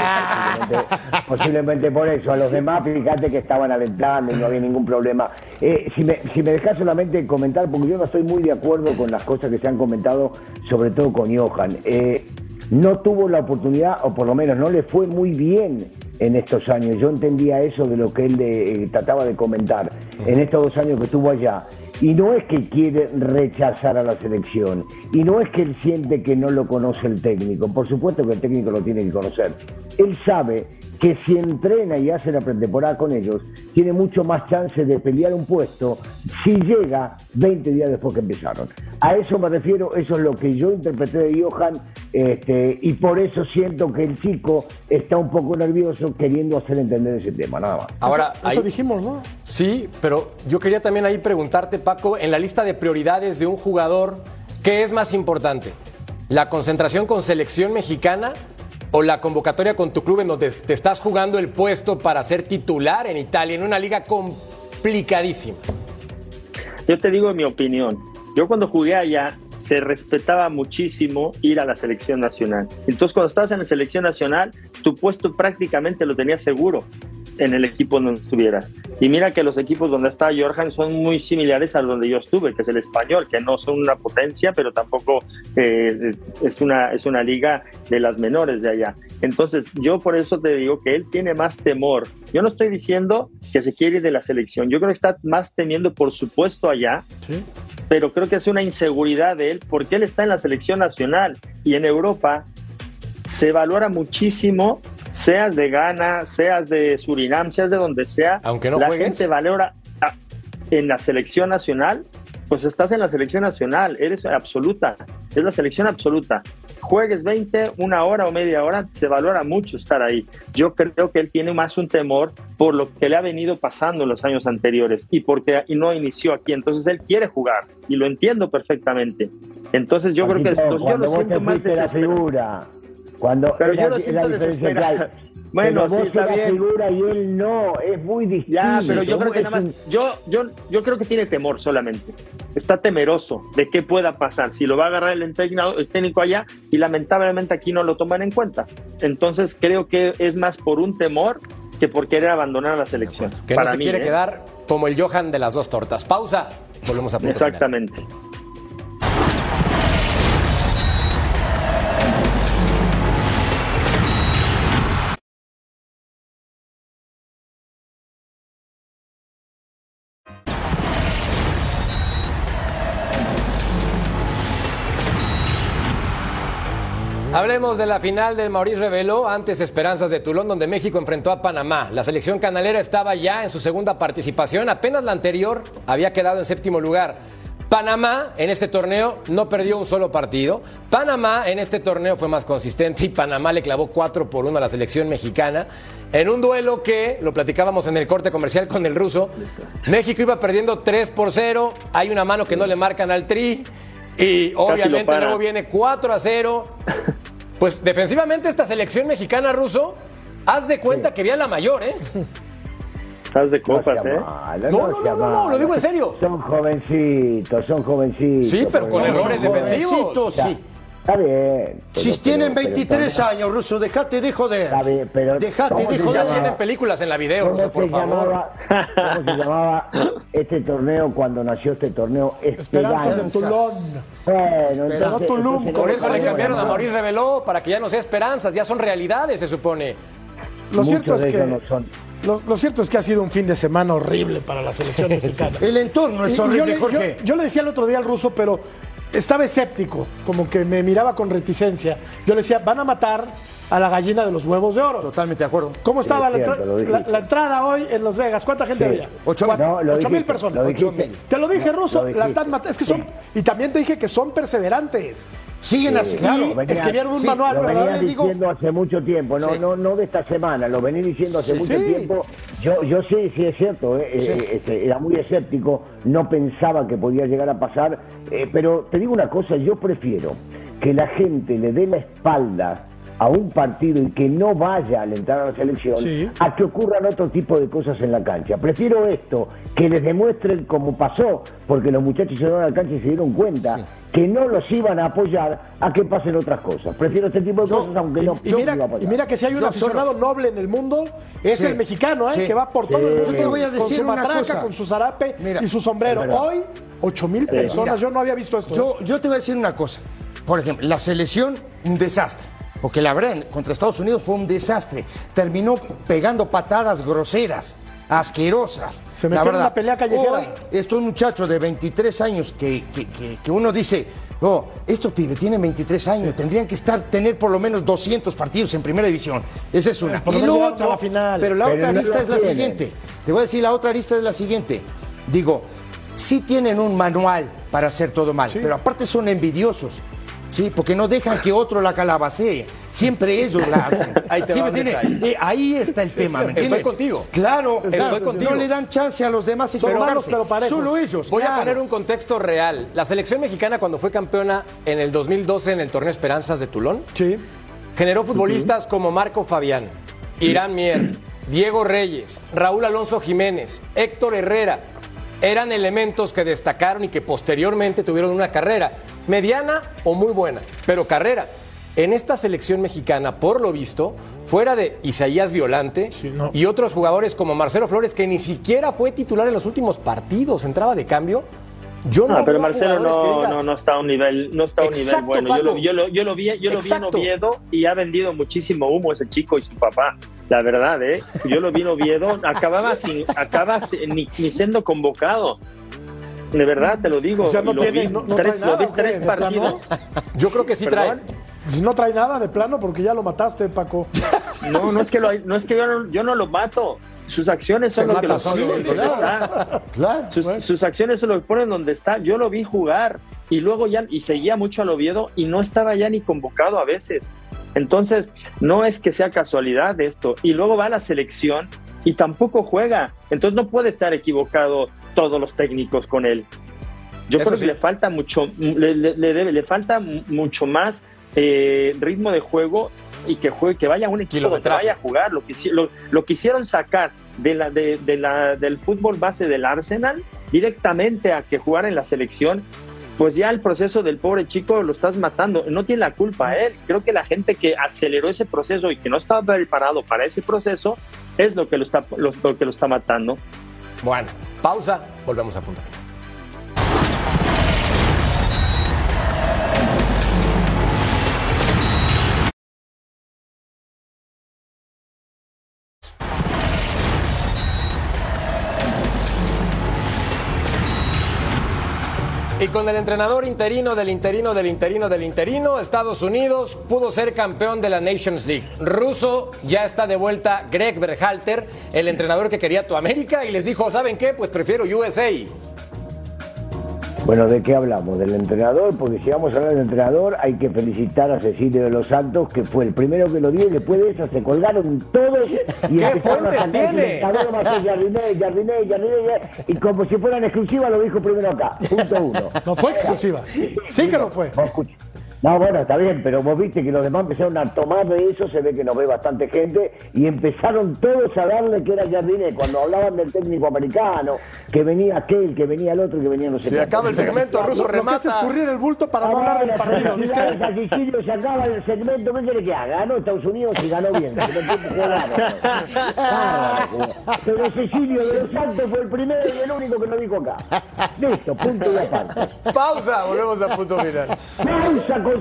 posiblemente, posiblemente por eso. A los demás, fíjate que estaban alentando y no había ningún problema. Eh, si, me, si me dejas solamente comentar, porque yo no estoy muy de acuerdo con las cosas que se han comentado, sobre todo con Johan. Eh, no tuvo la oportunidad, o por lo menos no le fue muy bien en estos años. Yo entendía eso de lo que él eh, trataba de comentar en estos dos años que estuvo allá. Y no es que quiere rechazar a la selección, y no es que él siente que no lo conoce el técnico, por supuesto que el técnico lo tiene que conocer. Él sabe que si entrena y hace la pretemporada con ellos, tiene mucho más chance de pelear un puesto si llega 20 días después que empezaron. A eso me refiero, eso es lo que yo interpreté de Johan, este, y por eso siento que el chico está un poco nervioso queriendo hacer entender ese tema, nada más. Ahora, Eso ahí- dijimos, ¿no? sí, pero yo quería también ahí preguntarte, Paco, en la lista de prioridades de un jugador, ¿qué es más importante? ¿La concentración con selección mexicana o la convocatoria con tu club en donde te estás jugando el puesto para ser titular en Italia, en una liga complicadísima? Yo te digo mi opinión. Yo cuando jugué allá se respetaba muchísimo ir a la selección nacional. Entonces cuando estabas en la selección nacional, tu puesto prácticamente lo tenías seguro. en el equipo donde estuviera. Y mira que los equipos donde está Jorgen son muy similares a donde yo estuve, que es el español, que no son una potencia, pero tampoco eh, es, una, es una liga de las menores de allá. Entonces, yo por eso te digo que él tiene más temor. Yo no estoy diciendo que se quiere ir de la selección, yo creo que está más temiendo, por supuesto, allá. Pero creo que es una inseguridad de él porque él está en la selección nacional y en Europa se valora muchísimo seas de Ghana, seas de Surinam, seas de donde sea, Aunque no la juegues. gente valora en la selección nacional, pues estás en la selección nacional, eres absoluta, es la selección absoluta. Juegues 20, una hora o media hora, se valora mucho estar ahí. Yo creo que él tiene más un temor por lo que le ha venido pasando en los años anteriores y porque y no inició aquí. Entonces él quiere jugar y lo entiendo perfectamente. Entonces yo creo que esto- yo lo siento más desesperado. Cuando Pero yo lo siento desesperado. Bueno, sí, está bien. figura y él no, es muy distinto. Ya, pero yo creo que nada más, un- yo, yo, yo creo que tiene temor solamente. Está temeroso de qué pueda pasar. Si lo va a agarrar el técnico, el técnico allá y lamentablemente aquí no lo toman en cuenta. Entonces creo que es más por un temor que por querer abandonar la selección. Que Para no se mí, quiere ¿eh? quedar como el Johan de las dos tortas. Pausa. Volvemos a punto final. Hablemos de la final del Maurice Reveló, antes Esperanzas de Tulón, donde México enfrentó a Panamá. La selección canalera estaba ya en su segunda participación, apenas la anterior había quedado en séptimo lugar. Panamá en este torneo no perdió un solo partido. Panamá en este torneo fue más consistente y Panamá le clavó 4 por 1 a la selección mexicana. En un duelo que, lo platicábamos en el corte comercial con el ruso, México iba perdiendo 3 por 0. Hay una mano que no le marcan al tri. Y obviamente luego viene 4 a 0. Pues defensivamente esta selección mexicana ruso, haz de cuenta que había la mayor, ¿eh? Estás de copas, ¿eh? No, no, no, no, no, lo digo en serio. Son jovencitos, son jovencitos. Sí, pero con errores son defensivos. Sí. Está bien. Si pero- tienen pero- 23 pero- años, Ruso, dejate de joder. Está bien, pero Dejate ¿cómo de joder. tienen películas en la video, ¿Cómo ruso, por favor. llamaba, ¿Cómo se llamaba este torneo cuando nació este torneo? Esperanzas de. Tulón. Bueno, entonces, Tulum, entonces, Por eso le ¿cómo cambiaron a? Maurice Reveló para que ya no sea esperanzas, ya son realidades, se supone. Lo cierto es que no son. lo, lo cierto es que ha sido un fin de semana horrible para la selección mexicana. El entorno es Y- y yo, horrible, le, yo- Jorge. yo le decía el otro día al ruso, pero estaba escéptico, como que me miraba con reticencia. Yo le decía, van a matar a la gallina de los huevos de oro. Totalmente de acuerdo. ¿Cómo estaba Sí, la, cierto, la- entrada hoy en Las Vegas? ¿Cuánta gente Sí. había? Ocho. No, lo ocho mil dijiste, personas. Ocho mil. Te lo dije, No, ruso, lo la están matando. Es que son. Y también te dije que son perseverantes. Siguen así, claro. Venía- escribieron un sí, manual, Lo venía digo- diciendo hace mucho tiempo, no, Sí. no, no de esta semana, lo venía diciendo hace Sí, mucho sí. tiempo. Yo, yo sí, sí es cierto, eh, Sí. eh, este, era muy escéptico, no pensaba que podía llegar a pasar, eh, pero te digo una cosa, yo prefiero que la gente le dé la espalda a un partido y que no vaya al entrar a la selección Sí. a que ocurran otro tipo de cosas en la cancha. Prefiero esto, que les demuestren como pasó, porque los muchachos se dieron a la cancha y se dieron cuenta que no los iban a apoyar a que pasen otras cosas. Prefiero este tipo de cosas aunque no Y mira, iba a apoyar. y mira que si hay un Yo aficionado solo- noble en el mundo, es Sí, el mexicano, ¿eh? sí. que va por todo el Sí. mundo Yo te voy a con decir su una matraca, cosa. con su zarape Mira, y su sombrero. Hoy, ocho mil personas. Mira. Yo no había visto esto. Yo, yo te voy a decir una cosa. Por ejemplo, la selección, un desastre. Porque la verdad, contra Estados Unidos fue un desastre. Terminó pegando patadas groseras, asquerosas. Se metió la en una pelea callejera. Hoy, estos muchachos de 23 años que, que- que- que uno dice, oh, estos pibes tienen 23 años, tendrían que estar, tener por lo menos 200 partidos en primera división. Esa es una. por lo y lo otro, a la final. pero la Pero otra no arista es la tienen. siguiente. Te voy a decir, la otra arista es la siguiente. Digo, sí tienen un manual para hacer todo mal, pero aparte son envidiosos. Sí, porque no dejan que otro la calabacee. Siempre ellos la hacen. Eh, ahí está el tema, ¿me Estoy entiendes? contigo. Claro, Estoy claro, contigo. no le dan chance a los demás Son equivocarse. malos, pero parejos. Solo ellos. Voy a poner un contexto real. La selección mexicana cuando fue campeona en el 2012 en el torneo Esperanzas de Tulón, Sí. generó futbolistas como Marco Fabián, Irán Mier, Diego Reyes, Raúl Alonso Jiménez, Héctor Herrera. Eran elementos que destacaron y que posteriormente tuvieron una carrera mediana o muy buena, pero carrera. en esta selección mexicana, por lo visto, fuera de Isaías Violante y otros jugadores como Marcelo Flores, que ni siquiera fue titular en los últimos partidos, entraba de cambio. Yo no, No, pero Marcelo no, no, no está a un nivel, no está a un Exacto, nivel bueno. Yo lo, yo lo- yo lo vi, yo lo vi en. Oviedo y ha vendido muchísimo humo ese chico y su papá. La verdad, ¿eh? Yo lo vi en Oviedo, acababa sin, acaba sin- ni, ni siendo convocado. De verdad, te lo digo. O sea, no lo tiene- vi no- no tres, trae partidos. Yo creo que sí trae. Perdón. Si no trae nada de plano, porque ya lo mataste, Paco. No, no es que, lo, no, es que yo, no, yo no lo mato. Sus acciones son Se lo que lo ponen donde claro. está. Claro. Sus, sus acciones se lo ponen donde está. Yo lo vi jugar y luego ya y seguía mucho al Oviedo y no estaba ya ni convocado a veces. Entonces, no es que sea casualidad esto. Y luego va a la selección y tampoco juega. Entonces no puede estar equivocado todos los técnicos con él. Yo Eso creo sí. que le falta mucho, le, le- le debe, le falta mu- mucho más eh, ritmo de juego y que juegue, que vaya a un equipo donde vaya a jugar. Lo, que, lo, lo quisieron sacar de la, de, de la, del fútbol base del Arsenal directamente a que jugara en la selección. Pues ya el proceso del pobre chico lo estás matando. No tiene la culpa él. Creo que la gente que aceleró ese proceso y que no estaba preparado para ese proceso es lo que lo está, lo- que lo está matando. Bueno, pausa, volvemos a punto. Con el entrenador interino del interino del interino del interino, Estados Unidos pudo ser campeón de la Nations League. Ruso ya está de vuelta Greg Berhalter, el entrenador que quería tu América, y les dijo, ¿saben qué? Pues prefiero USA. Bueno, ¿de qué hablamos? ¿Del entrenador? Porque si vamos a hablar del entrenador, hay que felicitar a Cecilio de los Santos, que fue el primero que lo dio, y después de eso se colgaron todos y ¿Qué empezaron a fuentes tiene? Y como si fueran exclusivas lo dijo primero acá, punto uno. No fue exclusiva. Sí que lo fue. Escucha. No, bueno, está bien, pero vos viste que los demás empezaron a tomar de eso, se ve que nos ve bastante gente, y empezaron todos a darle que era Jardiné, cuando hablaban del técnico americano, que venía aquel, que venía el otro, que venía no sé Se acaba el segmento, Ruso Lo que es remata. escurrir el bulto para no hablar del partido, ¿viste? Se acaba el segmento, ¿qué quiere que haga? Ganó Estados Unidos y ganó bien. Pero Cecilio de los Santos fue el primero y el único que lo dijo acá. Listo, punto y aparte. Pausa, volvemos a punto final. Pausa Ahora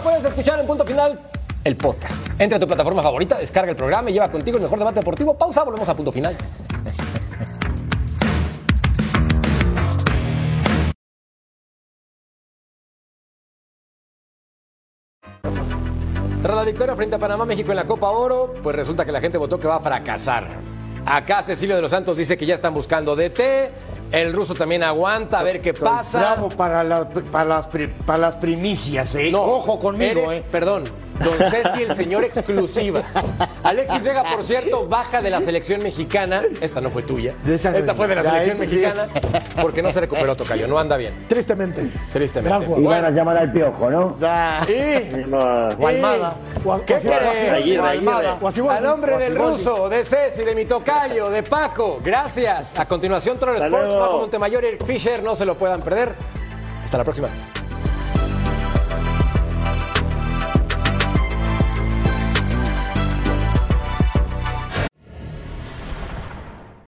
puedes escuchar en punto final el podcast. Entra a tu plataforma favorita, descarga el programa y lleva contigo el mejor debate deportivo. Pausa, volvemos a punto final. Tras la victoria frente a Panamá, México en la Copa Oro, pues resulta que la gente votó que va a fracasar. Acá Cecilio de los Santos dice que ya están buscando DT. El ruso también aguanta a ver qué pasa. Bravo para, la- para, las, pri- para las primicias, ¿eh? Ojo conmigo, eres, ¿eh? Perdón, don Ceci, el señor exclusiva. Alexis Vega, por cierto, baja de la selección mexicana. Esta no fue tuya. De esa no Esta es fue de la selección mexicana porque no se recuperó Tocayo. No anda bien. Tristemente. Tristemente. Y van a llamar al piojo, ¿no? Y. O- ¿Qué querés? Aguirre, o Almada. Aguirre. o así vuelve. a nombre o del ruso, de Ceci, de mi tocayo, de Paco, gracias. A continuación, Troll Sports. Paco Montemayor y Eric Fisher. No se lo puedan perder. Hasta la próxima.